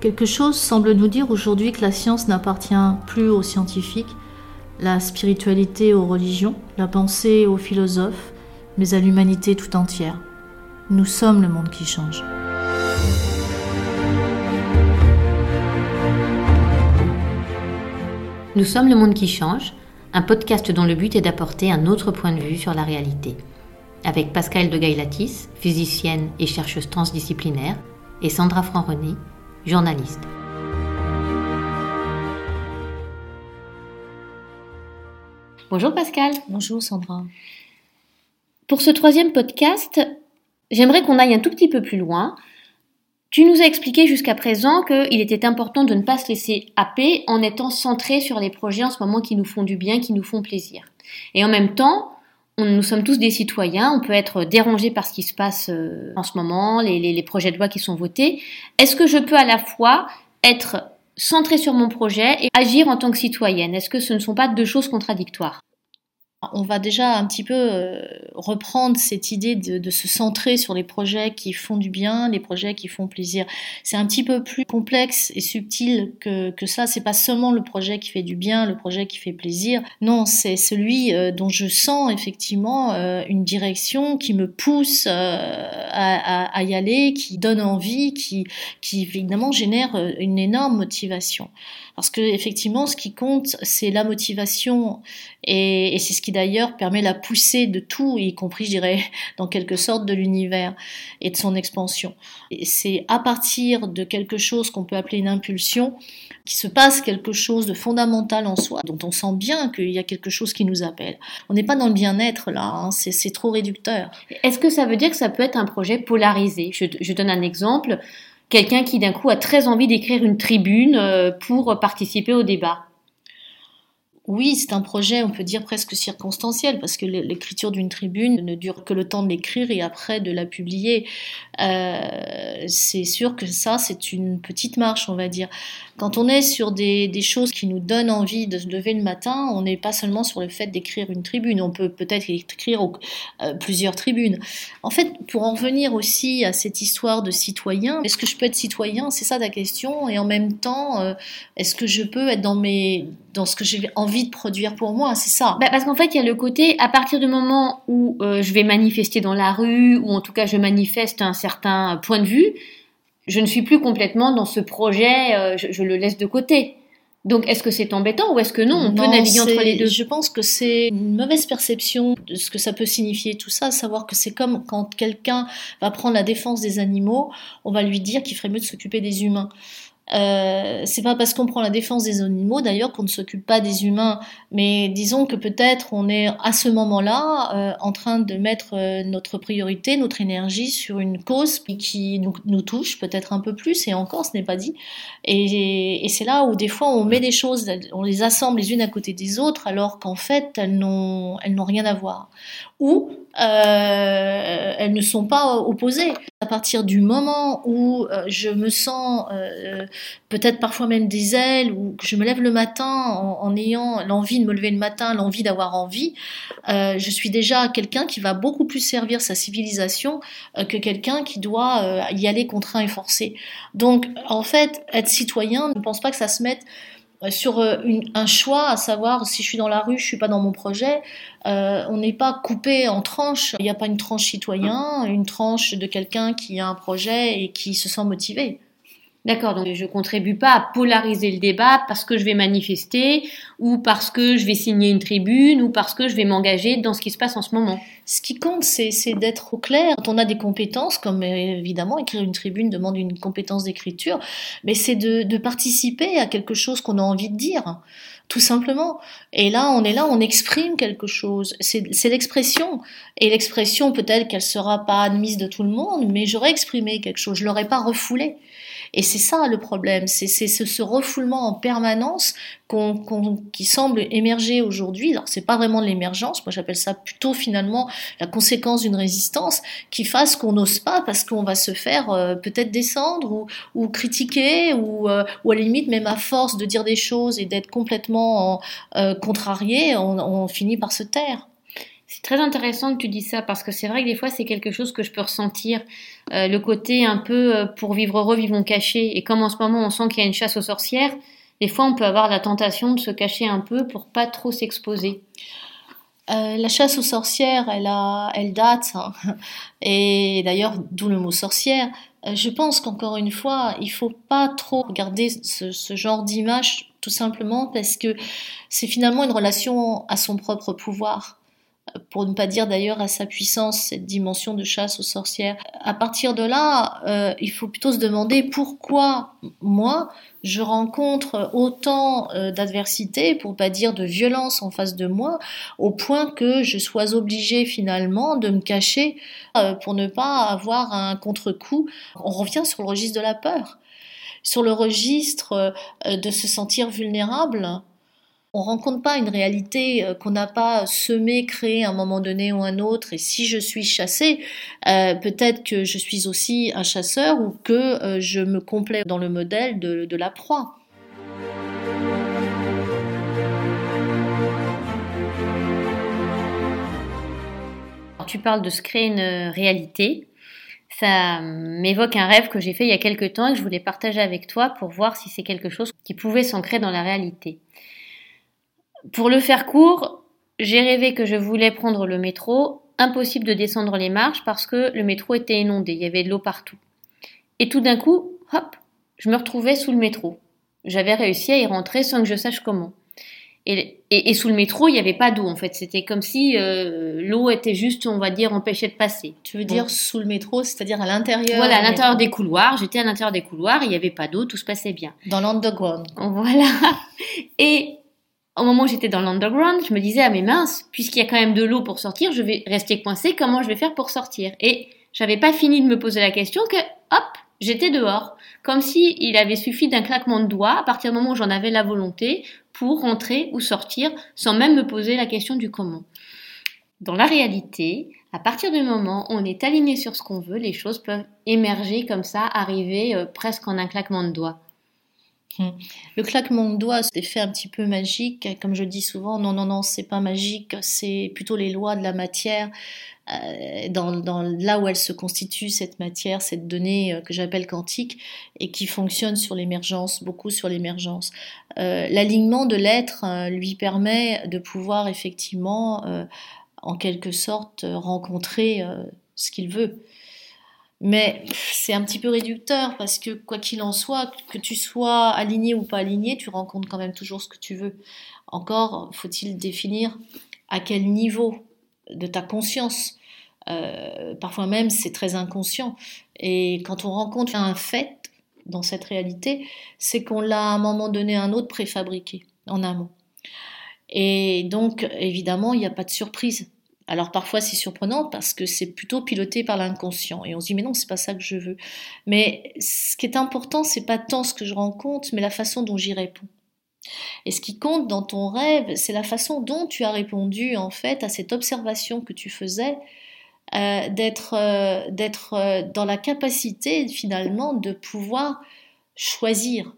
Quelque chose semble nous dire aujourd'hui que la science n'appartient plus aux scientifiques, la spiritualité aux religions, la pensée aux philosophes, mais à l'humanité tout entière. Nous sommes le monde qui change. Nous sommes le monde qui change, un podcast dont le but est d'apporter un autre point de vue sur la réalité. Avec Pascal de Gaillatis, physicienne et chercheuse transdisciplinaire, et Sandra Franc-René, journaliste. Bonjour Pascal. Bonjour Sandra. Pour ce troisième podcast, j'aimerais qu'on aille un tout petit peu plus loin. Tu nous as expliqué jusqu'à présent qu'il était important de ne pas se laisser happer en étant centré sur les projets en ce moment qui nous font du bien, qui nous font plaisir. Et en même temps, nous sommes tous des citoyens, on peut être dérangé par ce qui se passe euh, en ce moment, les, les projets de loi qui sont votés. Est-ce que je peux à la fois être centré sur mon projet et agir en tant que citoyenne? Est-ce que ce ne sont pas deux choses contradictoires? On va déjà un petit peu euh, reprendre cette idée de, se centrer sur les projets qui font du bien, les projets qui font plaisir. C'est un petit peu plus complexe et subtil que, que ça. C'est pas seulement le projet qui fait du bien, le projet qui fait plaisir. Non, c'est celui euh, dont je sens effectivement euh, une direction qui me pousse à, y aller, qui donne envie, qui, qui évidemment génère une énorme motivation. Parce que effectivement, ce qui compte, c'est la motivation et, c'est ce qui d'ailleurs permet la poussée de tout, y compris, je dirais, dans quelque sorte de l'univers et de son expansion. Et c'est à partir de quelque chose qu'on peut appeler une impulsion qui se passe quelque chose de fondamental en soi, dont on sent bien qu'il y a quelque chose qui nous appelle. On n'est pas dans le bien-être là, hein, c'est trop réducteur. Est-ce que ça veut dire que ça peut être un projet polarisé? Je donne un exemple quelqu'un qui d'un coup a très envie d'écrire une tribune euh, pour participer au débat oui, c'est un projet, on peut dire presque circonstanciel, parce que l'écriture d'une tribune ne dure que le temps de l'écrire et après de la publier. Euh, c'est sûr que ça, c'est une petite marche, on va dire. Quand on est sur des, choses qui nous donnent envie de se lever le matin, on n'est pas seulement sur le fait d'écrire une tribune, on peut peut-être écrire euh, plusieurs tribunes. En fait, pour en revenir aussi à cette histoire de citoyen, est-ce que je peux être citoyen? C'est ça ta question, et en même temps, euh, est-ce que je peux être dans dans ce que j'ai envie de produire pour moi, c'est ça. Bah parce qu'en fait, il y a le côté, à partir du moment où euh, je vais manifester dans la rue, ou en tout cas je manifeste un certain point de vue, je ne suis plus complètement dans ce projet, euh, je, le laisse de côté. Donc, est-ce que c'est embêtant ou est-ce que non On peut naviguer entre les deux? Je pense que c'est une mauvaise perception de ce que ça peut signifier tout ça, savoir que c'est comme quand quelqu'un va prendre la défense des animaux, on va lui dire qu'il ferait mieux de s'occuper des humains. Euh, c'est pas parce qu'on prend la défense des animaux d'ailleurs qu'on ne s'occupe pas des humains, mais disons que peut-être on est à ce moment-là euh, en train de mettre euh, notre priorité, notre énergie sur une cause qui nous, touche peut-être un peu plus, et encore ce n'est pas dit. Et, et c'est là où des fois on met des choses, on les assemble les unes à côté des autres alors qu'en fait elles n'ont rien à voir. Ou euh, elles ne sont pas opposées. À partir du moment où euh, je me sens euh, peut-être parfois même des ailes, ou que je me lève le matin en, en ayant l'envie de me lever le matin, l'envie d'avoir envie, je suis déjà quelqu'un qui va beaucoup plus servir sa civilisation que quelqu'un qui doit y aller contraint et forcé. Donc en fait, être citoyen, ne pense pas que ça se mette euh, sur euh, un choix, à savoir si je suis dans la rue, je suis pas dans mon projet, euh, on n'est pas coupé en tranches. Il n'y a pas une tranche citoyen, une tranche de quelqu'un qui a un projet et qui se sent motivé. D'accord, donc je contribue pas à polariser le débat parce que je vais manifester ou parce que je vais signer une tribune ou parce que je vais m'engager dans ce qui se passe en ce moment. Ce qui compte, c'est d'être au clair. Quand on a des compétences, comme évidemment écrire une tribune demande une compétence d'écriture, mais c'est de, participer à quelque chose qu'on a envie de dire tout simplement. Et là, on est là, on exprime quelque chose. C'est l'expression. Et l'expression, peut-être qu'elle sera pas admise de tout le monde, mais j'aurais exprimé quelque chose. Je l'aurais pas refoulé. Et c'est ça le problème, c'est ce, ce, refoulement en permanence qui semble émerger aujourd'hui. Alors c'est pas vraiment l'émergence, moi j'appelle ça plutôt finalement la conséquence d'une résistance qui fasse qu'on n'ose pas parce qu'on va se faire euh, peut-être descendre ou, ou critiquer ou, euh, ou, à la limite même à force de dire des choses et d'être complètement euh, contrarié, on, on finit par se taire. C'est très intéressant que tu dis ça parce que c'est vrai que des fois c'est quelque chose que je peux ressentir, euh, le côté un peu euh, pour vivre heureux, vivons cachés. Et comme en ce moment on sent qu'il y a une chasse aux sorcières, des fois on peut avoir la tentation de se cacher un peu pour pas trop s'exposer. Euh, la chasse aux sorcières, elle, a, elle date, hein. et d'ailleurs, d'où le mot sorcière. Je pense qu'encore une fois, il faut pas trop regarder ce genre d'image, tout simplement parce que c'est finalement une relation à son propre pouvoir pour ne pas dire d'ailleurs à sa puissance, cette dimension de chasse aux sorcières. À partir de là, euh, il faut plutôt se demander pourquoi moi, je rencontre autant euh, d'adversité, pour pas dire de violence en face de moi, au point que je sois obligée finalement de me cacher euh, pour ne pas avoir un contre-coup. On revient sur le registre de la peur, sur le registre euh, de se sentir vulnérable on rencontre pas une réalité euh, qu'on n'a pas semée, créée à un moment donné ou un autre. Et si je suis chassée, euh, peut-être que je suis aussi un chasseur ou que euh, je me complais dans le modèle de, la proie. tu parles de se créer une réalité. Ça m'évoque un rêve que j'ai fait il y a quelques temps et que je voulais partager avec toi pour voir si c'est quelque chose qui pouvait s'ancrer dans la réalité. Pour le faire court, j'ai rêvé que je voulais prendre le métro. Impossible de descendre les marches parce que le métro était inondé, il y avait de l'eau partout. Et tout d'un coup, hop, je me retrouvais sous le métro. J'avais réussi à y rentrer sans que je sache comment. Et, sous le métro, il n'y avait pas d'eau en fait. C'était comme si euh, l'eau était juste, on va dire, empêchée de passer. Tu veux dire sous le métro, c'est-à-dire à, l'intérieur Voilà, à l'intérieur des couloirs. J'étais à l'intérieur des couloirs, il n'y avait pas d'eau, tout se passait bien. Dans l'underground. Voilà. Et au moment où j'étais dans l'underground, je me disais, ah mais mince, puisqu'il y a quand même de l'eau pour sortir, je vais rester coincé, comment je vais faire pour sortir? Et j'avais pas fini de me poser la question que, hop, j'étais dehors. Comme si il avait suffi d'un claquement de doigts, à partir du moment où j'en avais la volonté, pour rentrer ou sortir, sans même me poser la question du comment. Dans la réalité, à partir du moment où on est aligné sur ce qu'on veut, les choses peuvent émerger comme ça, arriver euh, presque en un claquement de doigts. Hmm. Le claquement de doigts, c'est fait un petit peu magique. Comme je dis souvent, non, non, non, c'est pas magique, c'est plutôt les lois de la matière. Euh, dans, là où elle se constitue, cette matière, cette donnée euh, que j'appelle quantique, et qui fonctionne sur l'émergence, beaucoup sur l'émergence. Euh, l'alignement de l'être lui permet de pouvoir effectivement, en quelque sorte, rencontrer ce qu'il veut. Mais c'est un petit peu réducteur parce que quoi qu'il en soit, que tu sois aligné ou pas aligné, tu rencontres quand même toujours ce que tu veux. Encore faut-il définir à quel niveau de ta conscience. Euh, parfois même c'est très inconscient. Et quand on rencontre un fait dans cette réalité, c'est qu'on l'a à un moment donné un autre préfabriqué en amont. Et donc évidemment il n'y a pas de surprise. Alors parfois c'est surprenant parce que c'est plutôt piloté par l'inconscient et on se dit mais non c'est pas ça que je veux. Mais ce qui est important c'est pas tant ce que je rencontre mais la façon dont j'y réponds. Et ce qui compte dans ton rêve c'est la façon dont tu as répondu en fait à cette observation que tu faisais euh, d'être euh, d'être euh, dans la capacité finalement de pouvoir choisir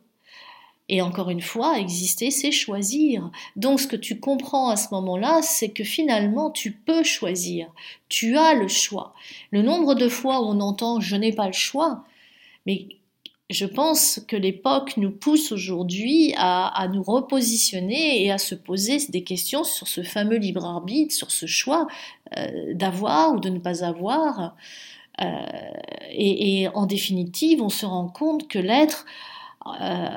et encore une fois, exister, c'est choisir. Donc ce que tu comprends à ce moment-là, c'est que finalement, tu peux choisir. Tu as le choix. Le nombre de fois où on entend ⁇ je n'ai pas le choix ⁇ mais je pense que l'époque nous pousse aujourd'hui à, nous repositionner et à se poser des questions sur ce fameux libre arbitre, sur ce choix euh, d'avoir ou de ne pas avoir. Euh, et, en définitive, on se rend compte que l'être... Euh,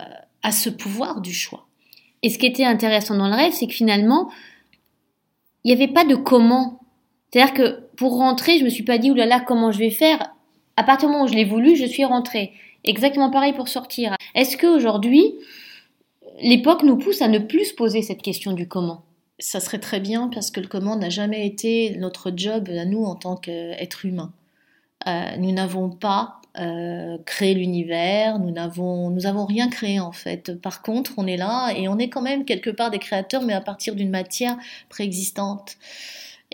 à ce pouvoir du choix. Et ce qui était intéressant dans le rêve, c'est que finalement, il n'y avait pas de comment. C'est-à-dire que pour rentrer, je me suis pas dit, oulala, comment je vais faire? À partir du moment où je l'ai voulu, je suis rentrée. Exactement pareil pour sortir. Est-ce qu'aujourd'hui, l'époque nous pousse à ne plus se poser cette question du comment? Ça serait très bien parce que le comment n'a jamais été notre job à nous en tant qu'être humain. Euh, nous n'avons pas euh, créé l'univers, nous n'avons nous avons rien créé en fait. Par contre, on est là et on est quand même quelque part des créateurs, mais à partir d'une matière préexistante.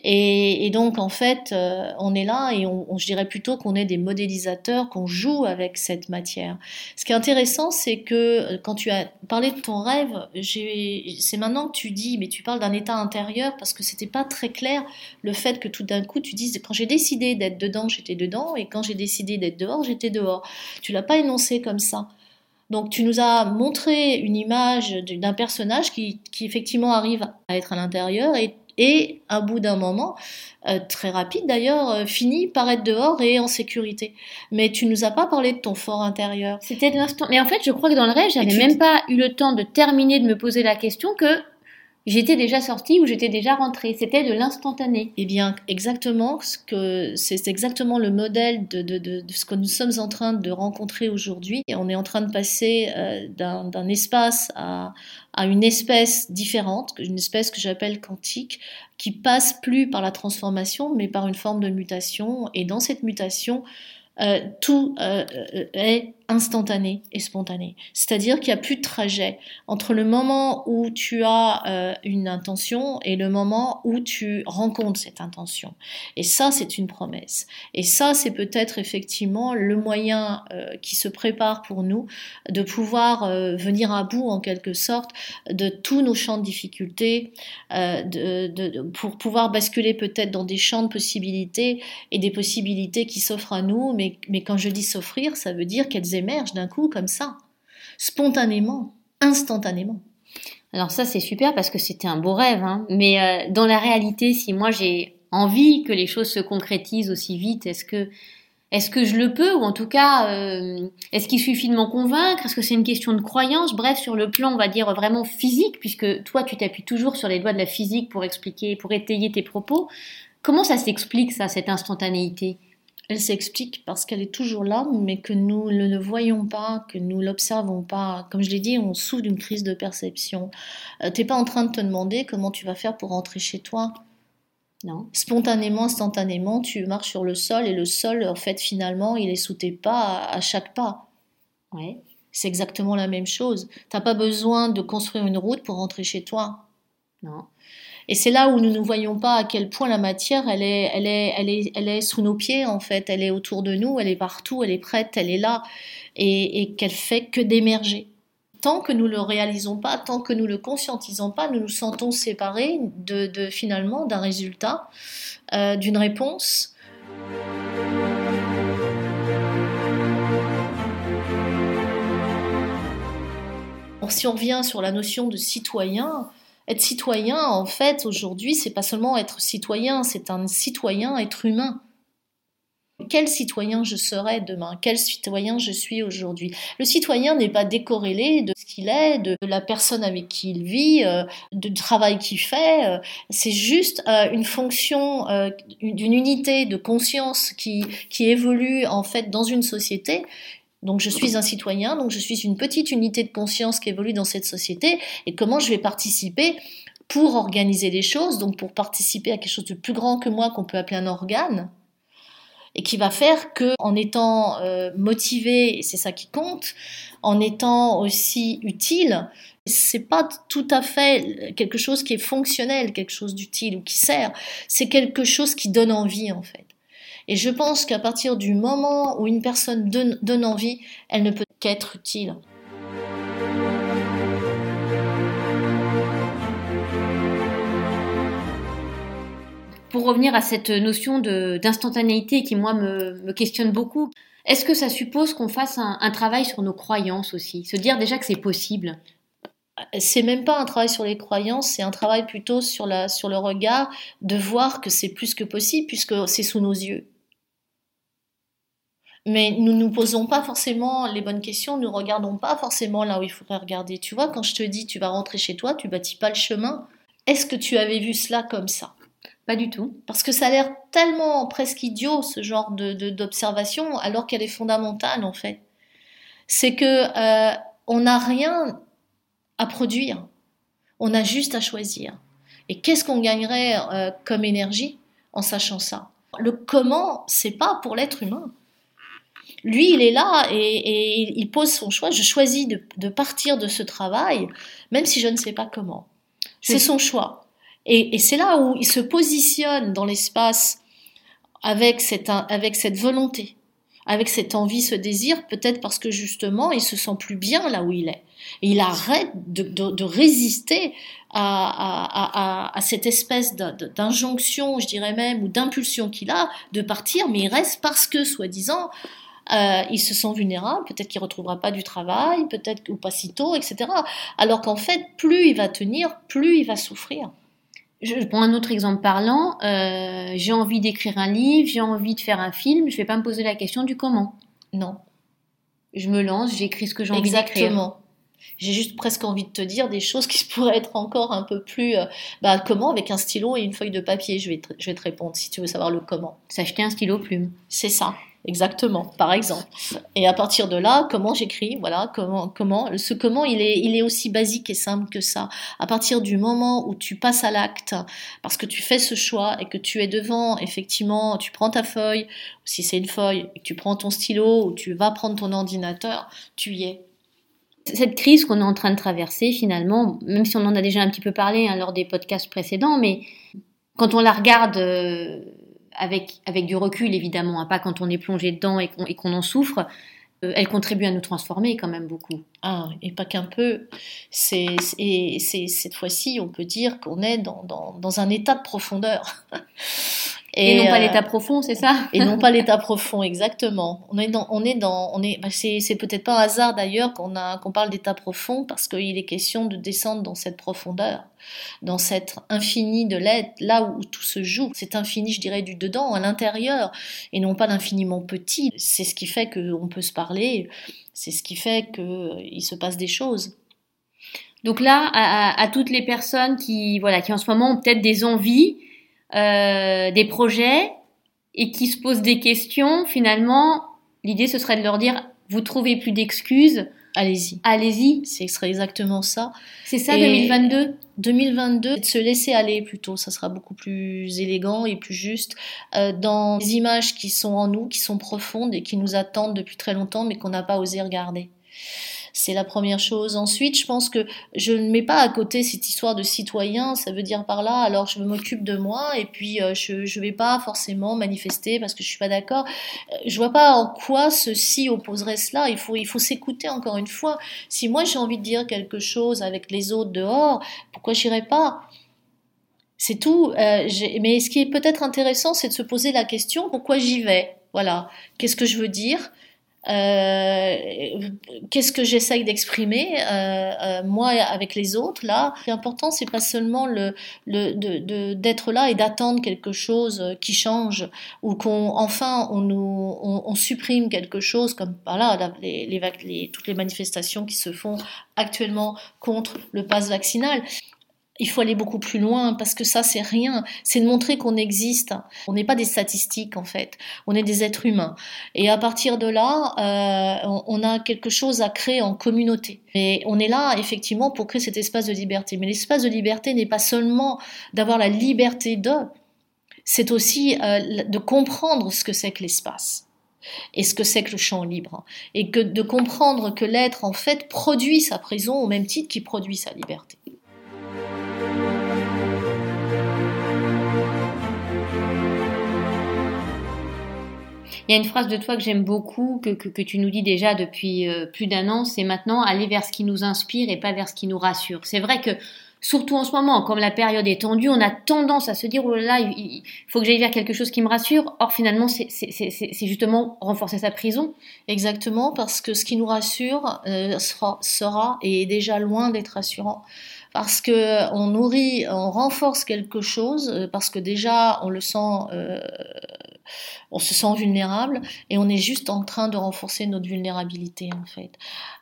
Et, donc, en fait, euh, on est là et on, je dirais plutôt qu'on est des modélisateurs, qu'on joue avec cette matière. Ce qui est intéressant, c'est que euh, quand tu as parlé de ton rêve, c'est maintenant que tu dis, mais tu parles d'un état intérieur parce que c'était pas très clair le fait que tout d'un coup tu dises, quand j'ai décidé d'être dedans, j'étais dedans, et quand j'ai décidé d'être dehors, j'étais dehors. Tu l'as pas énoncé comme ça. Donc tu nous as montré une image d'un personnage qui, qui, effectivement arrive à être à l'intérieur et et à bout d'un moment, euh, très rapide d'ailleurs, euh, finit par être dehors et en sécurité. Mais tu nous as pas parlé de ton fort intérieur. C'était l'instant. Mais en fait, je crois que dans le rêve, j'avais même pas eu le temps de terminer de me poser la question que j'étais déjà sortie ou j'étais déjà rentrée. C'était de l'instantané. Eh bien, exactement, c'est exactement le modèle de, ce que nous sommes en train de rencontrer aujourd'hui. On est en train de passer euh, d'un espace à, à une espèce différente, une espèce que j'appelle quantique, qui passe plus par la transformation, mais par une forme de mutation. Et dans cette mutation, euh, tout euh, euh, est instantané et spontané. C'est-à-dire qu'il n'y a plus de trajet entre le moment où tu as une intention et le moment où tu rencontres cette intention. Et ça, c'est une promesse. Et ça, c'est peut-être effectivement le moyen qui se prépare pour nous de pouvoir venir à bout, en quelque sorte, de tous nos champs de difficultés, de, pour pouvoir basculer peut-être dans des champs de possibilités et des possibilités qui s'offrent à nous, mais mais, quand je dis s'offrir, ça veut dire qu'elles d'un coup comme ça, spontanément, instantanément. Alors ça c'est super parce que c'était un beau rêve, hein. mais euh, dans la réalité, si moi j'ai envie que les choses se concrétisent aussi vite, est-ce que est-ce que je le peux ou en tout cas euh, est-ce qu'il suffit de m'en convaincre? Est-ce que c'est une question de croyance? Bref, sur le plan on va dire vraiment physique, puisque toi tu t'appuies toujours sur les doigts de la physique pour expliquer, pour étayer tes propos. Comment ça s'explique ça, cette instantanéité? Elle s'explique parce qu'elle est toujours là, mais que nous ne le voyons pas, que nous l'observons pas. Comme je l'ai dit, on souffre d'une crise de perception. Tu euh, T'es pas en train de te demander comment tu vas faire pour rentrer chez toi. Non. Spontanément, instantanément, tu marches sur le sol et le sol, en fait, finalement, il est sous tes pas à, chaque pas. Ouais. C'est exactement la même chose. T'as pas besoin de construire une route pour rentrer chez toi. Non. Et c'est là où nous ne voyons pas à quel point la matière, elle est, elle est, elle est, elle est sous nos pieds en fait. Elle est autour de nous, elle est partout, elle est prête, elle est là, et, et qu'elle fait que d'émerger. Tant que nous le réalisons pas, tant que nous le conscientisons pas, nous nous sentons séparés de finalement d'un résultat, euh, d'une réponse. si on revient sur la notion de citoyen, être citoyen, en fait, aujourd'hui, c'est pas seulement être citoyen, c'est un citoyen, être humain. Quel citoyen je serai demain? Quel citoyen je suis aujourd'hui? Le citoyen n'est pas décorrélé de ce qu'il est, de la personne avec qui il vit, euh, du travail qu'il fait. Euh, c'est juste euh, une fonction d'une unité de conscience qui, qui évolue en fait dans une société donc je suis un citoyen, donc je suis une petite unité de conscience qui évolue dans cette société, et comment je vais participer pour organiser les choses, donc pour participer à quelque chose de plus grand que moi qu'on peut appeler un organe, et qui va faire que, en étant euh, motivé, c'est ça qui compte, en étant aussi utile, c'est pas tout à fait quelque chose qui est fonctionnel, quelque chose d'utile ou qui sert, c'est quelque chose qui donne envie en fait. Et je pense qu'à partir du moment où une personne donne, envie, elle ne peut qu'être utile. Pour revenir à cette notion d'instantanéité qui, moi, me, questionne beaucoup, est-ce que ça suppose qu'on fasse un, travail sur nos croyances aussi? Se dire déjà que c'est possible? C'est même pas un travail sur les croyances, c'est un travail plutôt sur, la, sur le regard de voir que c'est plus que possible puisque c'est sous nos yeux mais nous ne nous posons pas forcément les bonnes questions, nous ne regardons pas forcément là où il faudrait regarder. Tu vois, quand je te dis tu vas rentrer chez toi, tu bâtis pas le chemin. Est-ce que tu avais vu cela comme ça? Pas du tout. Parce que ça a l'air tellement presque idiot ce genre de, d'observation, alors qu'elle est fondamentale en fait. C'est que euh, on n'a rien à produire, on a juste à choisir. Et qu'est-ce qu'on gagnerait euh, comme énergie en sachant ça? Le comment, c'est pas pour l'être humain lui, il est là et, il pose son choix. Je choisis de, partir de ce travail, même si je ne sais pas comment. C'est son choix. Et, c'est là où il se positionne dans l'espace avec cette, avec cette volonté, avec cette envie, ce désir, peut-être parce que justement, il se sent plus bien là où il est. Et il arrête de, de, résister à, à, à, cette espèce d'injonction, je dirais même, ou d'impulsion qu'il a de partir, mais il reste parce que, soi-disant, euh, il se sent vulnérable, peut-être qu'il retrouvera pas du travail, peut-être ou pas si tôt, etc. Alors qu'en fait, plus il va tenir, plus il va souffrir. Je prends un autre exemple parlant. Euh, j'ai envie d'écrire un livre, j'ai envie de faire un film. Je vais pas me poser la question du comment. Non. Je me lance, j'écris ce que j'ai envie d'écrire. Exactement. J'ai juste presque envie de te dire des choses qui pourraient être encore un peu plus. Euh, bah, comment avec un stylo et une feuille de papier je vais, te, je vais te répondre si tu veux savoir le comment. S'acheter un stylo plume. C'est ça. Exactement, par exemple. Et à partir de là, comment j'écris, voilà, comment, comment, ce comment, il est, aussi basique et simple que ça. À partir du moment où tu passes à l'acte, parce que tu fais ce choix et que tu es devant, effectivement, tu prends ta feuille, si c'est une feuille, tu prends ton stylo ou tu vas prendre ton ordinateur, tu y es. Cette crise qu'on est en train de traverser, finalement, même si on en a déjà un petit peu parlé hein, lors des podcasts précédents, mais quand on la regarde euh, avec, avec du recul évidemment, hein, pas quand on est plongé dedans et qu'on en souffre, euh, elle contribue à nous transformer quand même beaucoup. Ah, et pas qu'un peu. C'est, et c'est, cette fois-ci, on peut dire qu'on est dans, dans, dans, un état de profondeur. Et, non pas euh, l'état profond, c'est ça? Et non pas l'état profond, exactement. On est dans, on est dans, on est, bah, c'est, c'est peut-être pas un hasard d'ailleurs qu'on a, qu'on parle d'état profond parce qu'il est question de descendre dans cette profondeur, dans cet infini de l'être, là où tout se joue. Cet infini, je dirais, du dedans, à l'intérieur, et non pas l'infiniment petit. C'est ce qui fait qu'on peut se parler. C'est ce qui fait qu'il se passe des choses. Donc là, à, à, toutes les personnes qui, voilà, qui en ce moment ont peut-être des envies, euh, des projets et qui se posent des questions, finalement, l'idée ce serait de leur dire vous trouvez plus d'excuses, allez-y. Allez-y. Ce serait exactement ça. C'est ça 2022 2022, de se laisser aller plutôt, ça sera beaucoup plus élégant et plus juste euh, dans des images qui sont en nous, qui sont profondes et qui nous attendent depuis très longtemps mais qu'on n'a pas osé regarder. C'est la première chose. Ensuite, je pense que je ne mets pas à côté cette histoire de citoyen. Ça veut dire par là, alors je m'occupe de moi et puis euh, je ne vais pas forcément manifester parce que je suis pas d'accord. Euh, je vois pas en quoi ceci opposerait cela. Il faut, il faut s'écouter encore une fois. Si moi j'ai envie de dire quelque chose avec les autres dehors, pourquoi j'irais pas? C'est tout. Euh, mais ce qui est peut-être intéressant, c'est de se poser la question pourquoi j'y vais? Voilà. Qu'est-ce que je veux dire? Qu'est-ce que j'essaye d'exprimer? Euh, euh, moi avec les autres là L'important c'est pas seulement le, le d'être là et d'attendre quelque chose qui change ou qu'on enfin on nous on, supprime quelque chose comme voilà les, les, toutes les manifestations qui se font actuellement contre le pass vaccinal il faut aller beaucoup plus loin parce que ça c'est rien, c'est de montrer qu'on existe. On n'est pas des statistiques en fait, on est des êtres humains. Et à partir de là, euh, on a quelque chose à créer en communauté. Et on est là effectivement pour créer cet espace de liberté. Mais l'espace de liberté n'est pas seulement d'avoir la liberté de, c'est aussi euh, de comprendre ce que c'est que l'espace et ce que c'est que le champ libre. Et que de comprendre que l'être en fait produit sa prison au même titre qu'il produit sa liberté. Il y a une phrase de toi que j'aime beaucoup, que, que, tu nous dis déjà depuis euh, plus d'un an, c'est maintenant aller vers ce qui nous inspire et pas vers ce qui nous rassure. C'est vrai que surtout en ce moment, comme la période est tendue, on a tendance à se dire, oh là là, il, faut que j'aille vers quelque chose qui me rassure. Or, finalement, c'est justement renforcer sa prison. Exactement, parce que ce qui nous rassure euh, sera, sera et est déjà loin d'être rassurant parce que on nourrit, on renforce quelque chose, euh, parce que déjà on le sent, euh, on se sent vulnérable et on est juste en train de renforcer notre vulnérabilité en fait.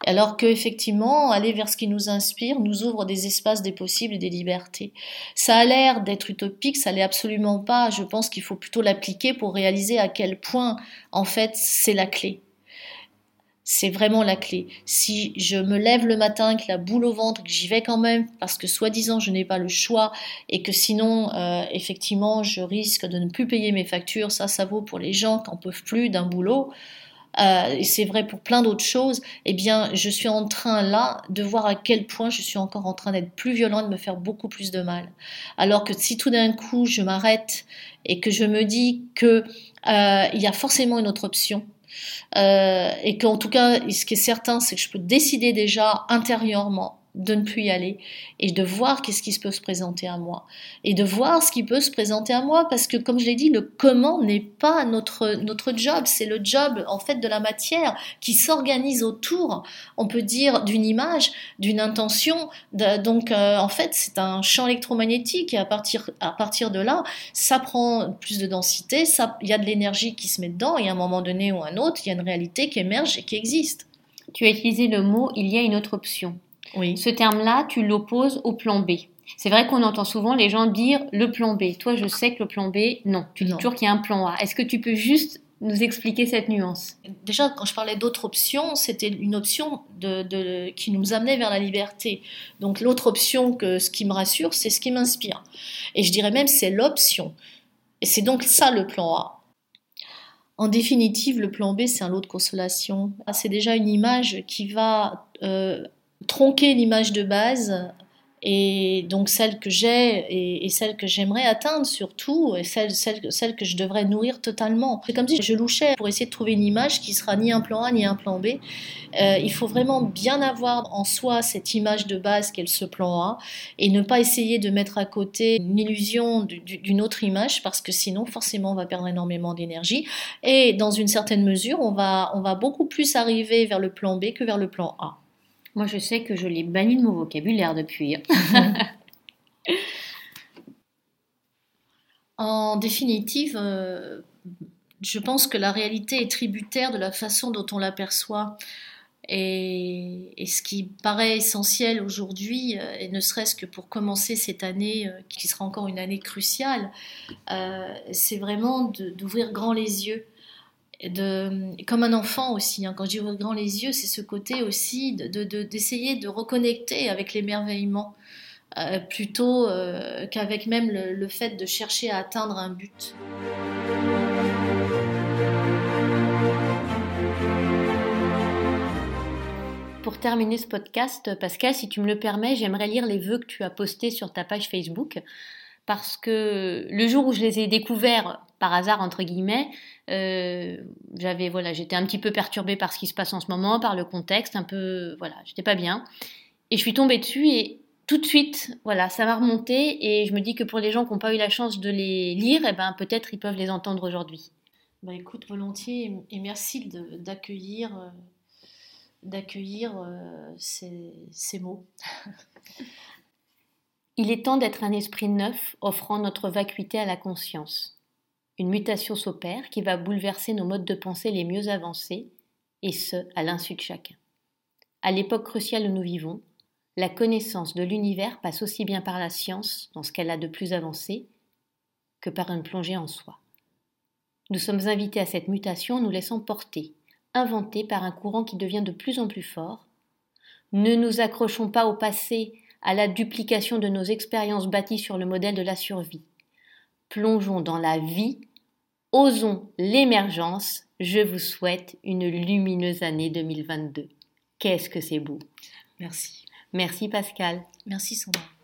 Alors que effectivement, aller vers ce qui nous inspire nous ouvre des espaces des possibles et des libertés. Ça a l'air d'être utopique, ça l'est absolument pas. Je pense qu'il faut plutôt l'appliquer pour réaliser à quel point en fait c'est la clé. C'est vraiment la clé. Si je me lève le matin avec la boule au ventre, que j'y vais quand même, parce que soi-disant je n'ai pas le choix, et que sinon, euh, effectivement, je risque de ne plus payer mes factures, ça, ça vaut pour les gens qui n'en peuvent plus d'un boulot. euh, et c'est vrai pour plein d'autres choses, eh bien, je suis en train là de voir à quel point je suis encore en train d'être plus violent, de me faire beaucoup plus de mal. Alors que si tout d'un coup je m'arrête et que je me dis que euh, il y a forcément une autre option, euh, et qu'en tout cas, ce qui est certain, c'est que je peux décider déjà intérieurement de ne plus y aller et de voir qu'est-ce qui peut se présenter à moi. Et de voir ce qui peut se présenter à moi parce que comme je l'ai dit le comment n'est pas notre notre job. C'est le job en fait de la matière qui s'organise autour on peut dire d'une image d'une intention donc euh, en fait c'est un champ électromagnétique et à partir à partir de là ça prend plus de densité ça il y a de l'énergie qui se met dedans et à un moment donné ou un autre il y a une réalité qui émerge et qui existe. Tu as utilisé le mot il y a une autre option oui. Ce terme-là, tu l'opposes au plan B. C'est vrai qu'on entend souvent les gens dire le plan B. Toi, je sais que le plan B, non. Tu dis toujours qu'il y a un plan A. Est-ce que tu peux juste nous expliquer cette nuance? Déjà, quand je parlais d'autres options, c'était une option de, qui nous amenait vers la liberté. Donc l'autre option, que ce qui me rassure, c'est ce qui m'inspire. Et je dirais même c'est l'option. Et c'est donc ça le plan A. En définitive, le plan B, c'est un lot de consolation. C'est déjà une image qui va euh, tronquer l'image de base et donc celle que j'ai et, celle que j'aimerais atteindre surtout et celle, celle, celle que je devrais nourrir totalement. C'est comme si je louchais pour essayer de trouver une image qui sera ni un plan A ni un plan B. Euh, il faut vraiment bien avoir en soi cette image de base qu'est ce plan A et ne pas essayer de mettre à côté une illusion d'une autre image parce que sinon forcément on va perdre énormément d'énergie et dans une certaine mesure on va, on va beaucoup plus arriver vers le plan B que vers le plan A. Moi, je sais que je l'ai banni de mon vocabulaire depuis. en définitive, euh, je pense que la réalité est tributaire de la façon dont on l'aperçoit. Et, ce qui paraît essentiel aujourd'hui, euh, et ne serait-ce que pour commencer cette année, euh, qui sera encore une année cruciale, c'est vraiment d'ouvrir grand les yeux de, comme un enfant aussi. Hein. Quand dis ouvrir grand les yeux, c'est ce côté aussi d'essayer de, de, reconnecter avec l'émerveillement, euh, plutôt euh, qu'avec même le, fait de chercher à atteindre un but. Pour terminer ce podcast, Pascal, si tu me le permets, j'aimerais lire les vœux que tu as postés sur ta page Facebook parce que le jour où je les ai découverts par hasard entre guillemets, euh, j'avais voilà, j'étais un petit peu perturbée par ce qui se passe en ce moment, par le contexte, un peu voilà, j'étais pas bien, et je suis tombée dessus et tout de suite, voilà, ça m'a remonté et je me dis que pour les gens qui n'ont pas eu la chance de les lire, eh ben peut-être ils peuvent les entendre aujourd'hui. Bah écoute, volontiers et merci d'accueillir euh, d'accueillir euh, ces, ces mots. Il est temps d'être un esprit neuf offrant notre vacuité à la conscience. Une mutation s'opère qui va bouleverser nos modes de pensée les mieux avancés, et ce, à l'insu de chacun. À l'époque cruciale où nous vivons, la connaissance de l'univers passe aussi bien par la science, dans ce qu'elle a de plus avancé, que par une plongée en soi. Nous sommes invités à cette mutation en nous laissant porter, inventés par un courant qui devient de plus en plus fort. Ne nous accrochons pas au passé à la duplication de nos expériences bâties sur le modèle de la survie. Plongeons dans la vie, osons l'émergence, je vous souhaite une lumineuse année 2022. Qu'est-ce que c'est beau. Merci. Merci Pascal. Merci Sandra.